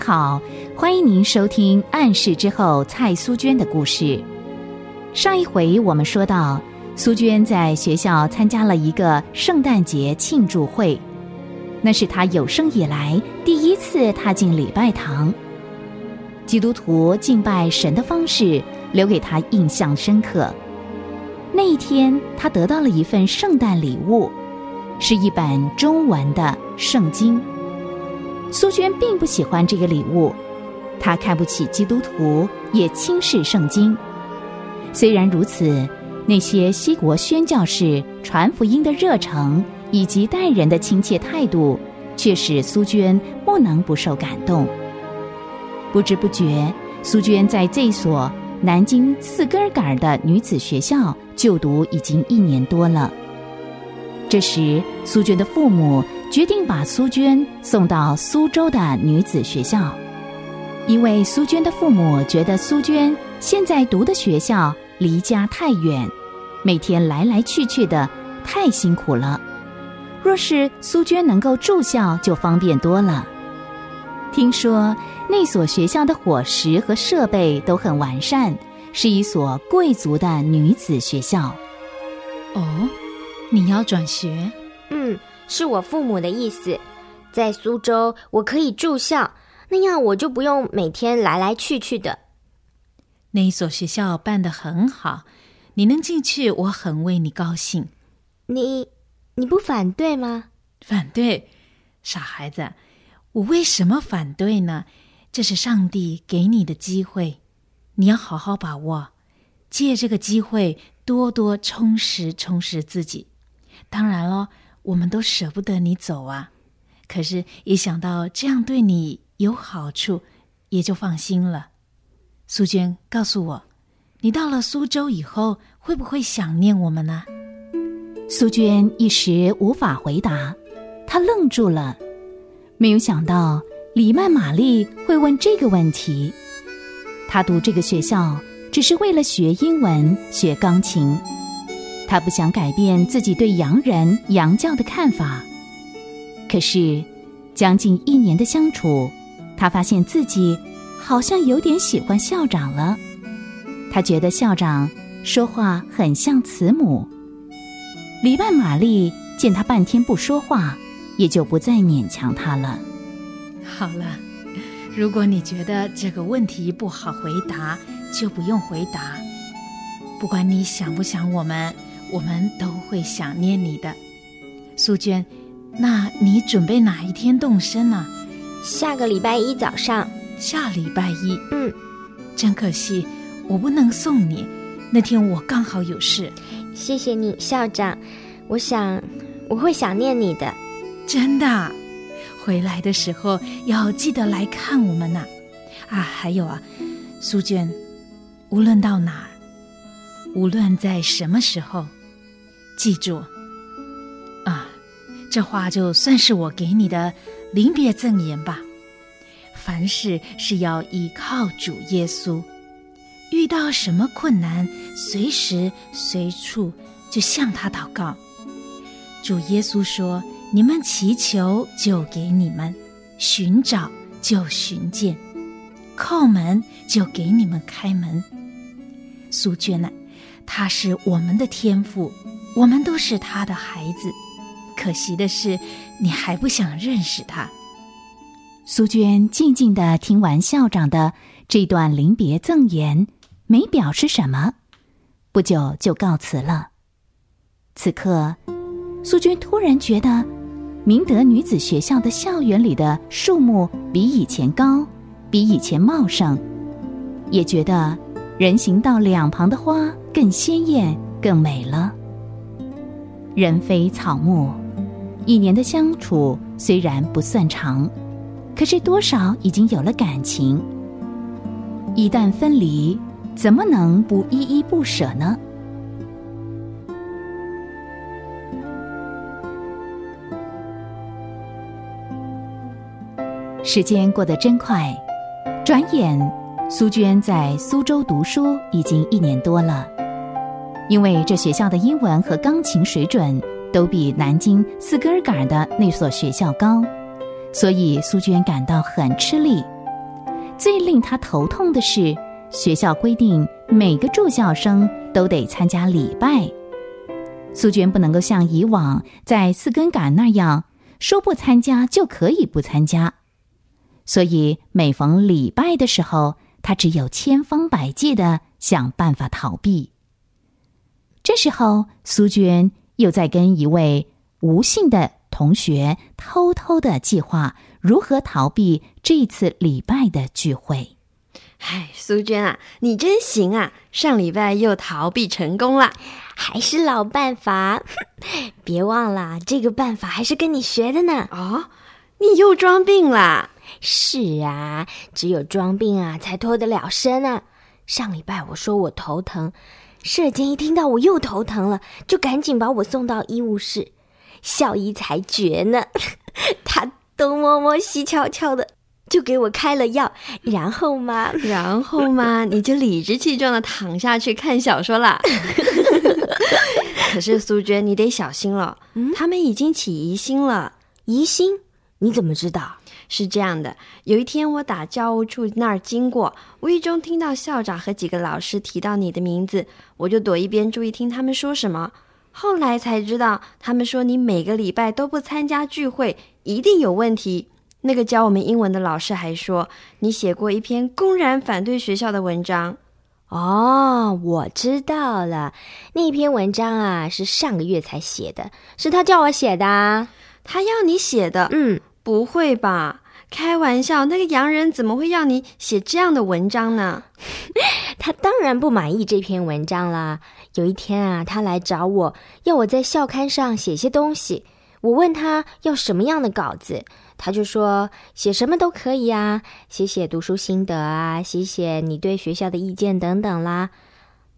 好，欢迎您收听《暗示之后》蔡苏娟的故事。上一回我们说到，苏娟在学校参加了一个圣诞节庆祝会，那是她有生以来第一次踏进礼拜堂。基督徒敬拜神的方式留给她印象深刻。那一天，她得到了一份圣诞礼物，是一本中文的圣经。苏娟并不喜欢这个礼物，她看不起基督徒，也轻视圣经。虽然如此，那些西国宣教士传福音的热诚以及待人的亲切态度，却使苏娟不能不受感动。不知不觉，苏娟在这所南京四根杆的女子学校就读已经一年多了。这时，苏娟的父母。决定把苏娟送到苏州的女子学校，因为苏娟的父母觉得苏娟现在读的学校离家太远，每天来来去去的太辛苦了。若是苏娟能够住校，就方便多了。听说那所学校的伙食和设备都很完善，是一所贵族的女子学校。哦，你要转学？嗯。是我父母的意思，在苏州我可以住校，那样我就不用每天来来去去的。那一所学校办得很好，你能进去，我很为你高兴。你你不反对吗？反对，傻孩子，我为什么反对呢？这是上帝给你的机会，你要好好把握，借这个机会多多充实充实自己。当然了。我们都舍不得你走啊，可是，一想到这样对你有好处，也就放心了。苏娟，告诉我，你到了苏州以后，会不会想念我们呢？苏娟一时无法回答，她愣住了，没有想到李曼玛丽会问这个问题。她读这个学校，只是为了学英文、学钢琴。他不想改变自己对洋人洋教的看法，可是将近一年的相处，他发现自己好像有点喜欢校长了。他觉得校长说话很像慈母。礼拜玛丽见他半天不说话，也就不再勉强他了。好了，如果你觉得这个问题不好回答，就不用回答。不管你想不想我们。我们都会想念你的，苏娟。那你准备哪一天动身呢？下个礼拜一早上。下礼拜一。嗯，真可惜，我不能送你。那天我刚好有事。谢谢你，校长。我想我会想念你的。真的，回来的时候要记得来看我们呐。啊，还有啊，苏娟，无论到哪儿，无论在什么时候。记住，啊，这话就算是我给你的临别赠言吧。凡事是要依靠主耶稣，遇到什么困难，随时随处就向他祷告。主耶稣说：“你们祈求，就给你们；寻找，就寻见；叩门，就给你们开门。”苏娟呢，他是我们的天赋。我们都是他的孩子，可惜的是，你还不想认识他。苏娟静静的听完校长的这段临别赠言，没表示什么，不久就告辞了。此刻，苏娟突然觉得，明德女子学校的校园里的树木比以前高，比以前茂盛，也觉得人行道两旁的花更鲜艳、更美了。人非草木，一年的相处虽然不算长，可是多少已经有了感情。一旦分离，怎么能不依依不舍呢？时间过得真快，转眼苏娟在苏州读书已经一年多了。因为这学校的英文和钢琴水准都比南京四根杆的那所学校高，所以苏娟感到很吃力。最令她头痛的是，学校规定每个住校生都得参加礼拜。苏娟不能够像以往在四根杆那样说不参加就可以不参加，所以每逢礼拜的时候，她只有千方百计的想办法逃避。这时候，苏娟又在跟一位吴姓的同学偷偷的计划如何逃避这次礼拜的聚会。唉，苏娟啊，你真行啊！上礼拜又逃避成功了，还是老办法。别忘了，这个办法还是跟你学的呢。哦，你又装病啦？是啊，只有装病啊，才脱得了身啊。上礼拜我说我头疼。舍监一听到我又头疼了，就赶紧把我送到医务室。校医才绝呢，他东摸摸西瞧瞧的，就给我开了药。然后嘛，然后嘛，你就理直气壮的躺下去看小说啦。可是苏娟，你得小心了，他们已经起疑心了。疑心？你怎么知道？是这样的，有一天我打教务处那儿经过，无意中听到校长和几个老师提到你的名字，我就躲一边注意听他们说什么。后来才知道，他们说你每个礼拜都不参加聚会，一定有问题。那个教我们英文的老师还说，你写过一篇公然反对学校的文章。哦，我知道了，那篇文章啊是上个月才写的，是他叫我写的，他要你写的。嗯。不会吧？开玩笑，那个洋人怎么会要你写这样的文章呢？他当然不满意这篇文章啦。有一天啊，他来找我要我在校刊上写些东西。我问他要什么样的稿子，他就说写什么都可以啊，写写读书心得啊，写写你对学校的意见等等啦。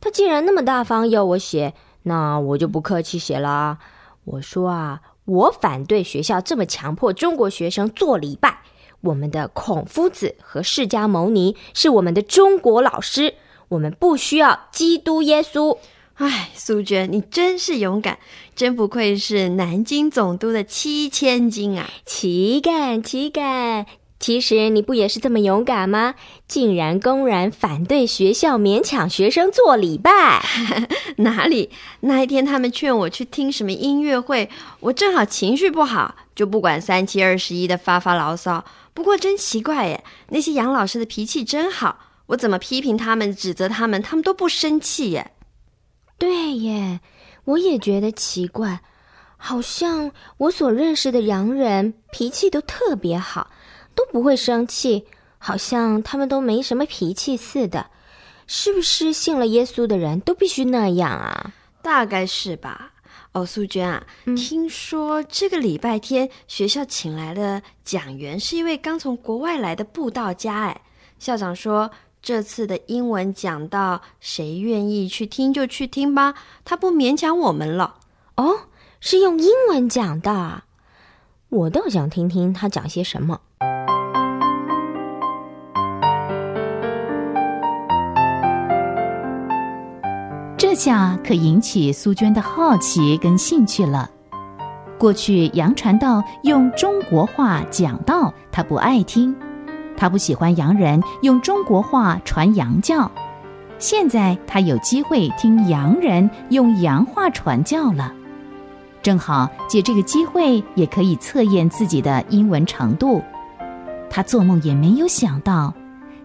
他既然那么大方要我写，那我就不客气写了。我说啊。我反对学校这么强迫中国学生做礼拜。我们的孔夫子和释迦牟尼是我们的中国老师，我们不需要基督耶稣。唉，苏娟，你真是勇敢，真不愧是南京总督的七千金啊！岂敢岂敢！其实你不也是这么勇敢吗？竟然公然反对学校勉强学生做礼拜？哪里？那一天他们劝我去听什么音乐会，我正好情绪不好，就不管三七二十一的发发牢骚。不过真奇怪耶，那些杨老师的脾气真好，我怎么批评他们、指责他们，他们都不生气耶。对耶，我也觉得奇怪，好像我所认识的洋人脾气都特别好。都不会生气，好像他们都没什么脾气似的，是不是信了耶稣的人都必须那样啊？大概是吧。哦，素娟啊，听说这个礼拜天学校请来的讲员是一位刚从国外来的布道家。哎，校长说这次的英文讲到，谁愿意去听就去听吧，他不勉强我们了。哦，是用英文讲的，我倒想听听他讲些什么。这下可引起苏娟的好奇跟兴趣了。过去杨传道用中国话讲道，他不爱听，他不喜欢洋人用中国话传洋教。现在他有机会听洋人用洋话传教了，正好借这个机会也可以测验自己的英文程度。他做梦也没有想到。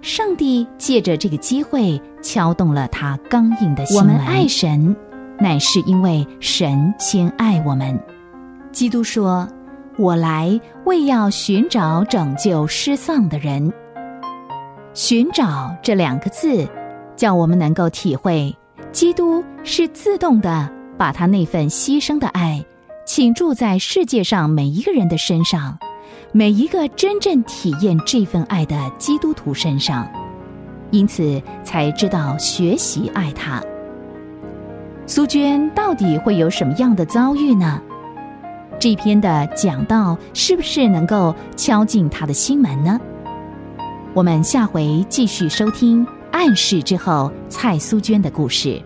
上帝借着这个机会敲动了他刚硬的心。我们爱神，乃是因为神先爱我们。基督说：“我来为要寻找拯救失丧的人。”寻找这两个字，叫我们能够体会，基督是自动的把他那份牺牲的爱倾注在世界上每一个人的身上。每一个真正体验这份爱的基督徒身上，因此才知道学习爱他。苏娟到底会有什么样的遭遇呢？这篇的讲道是不是能够敲进他的心门呢？我们下回继续收听暗示之后蔡苏娟的故事。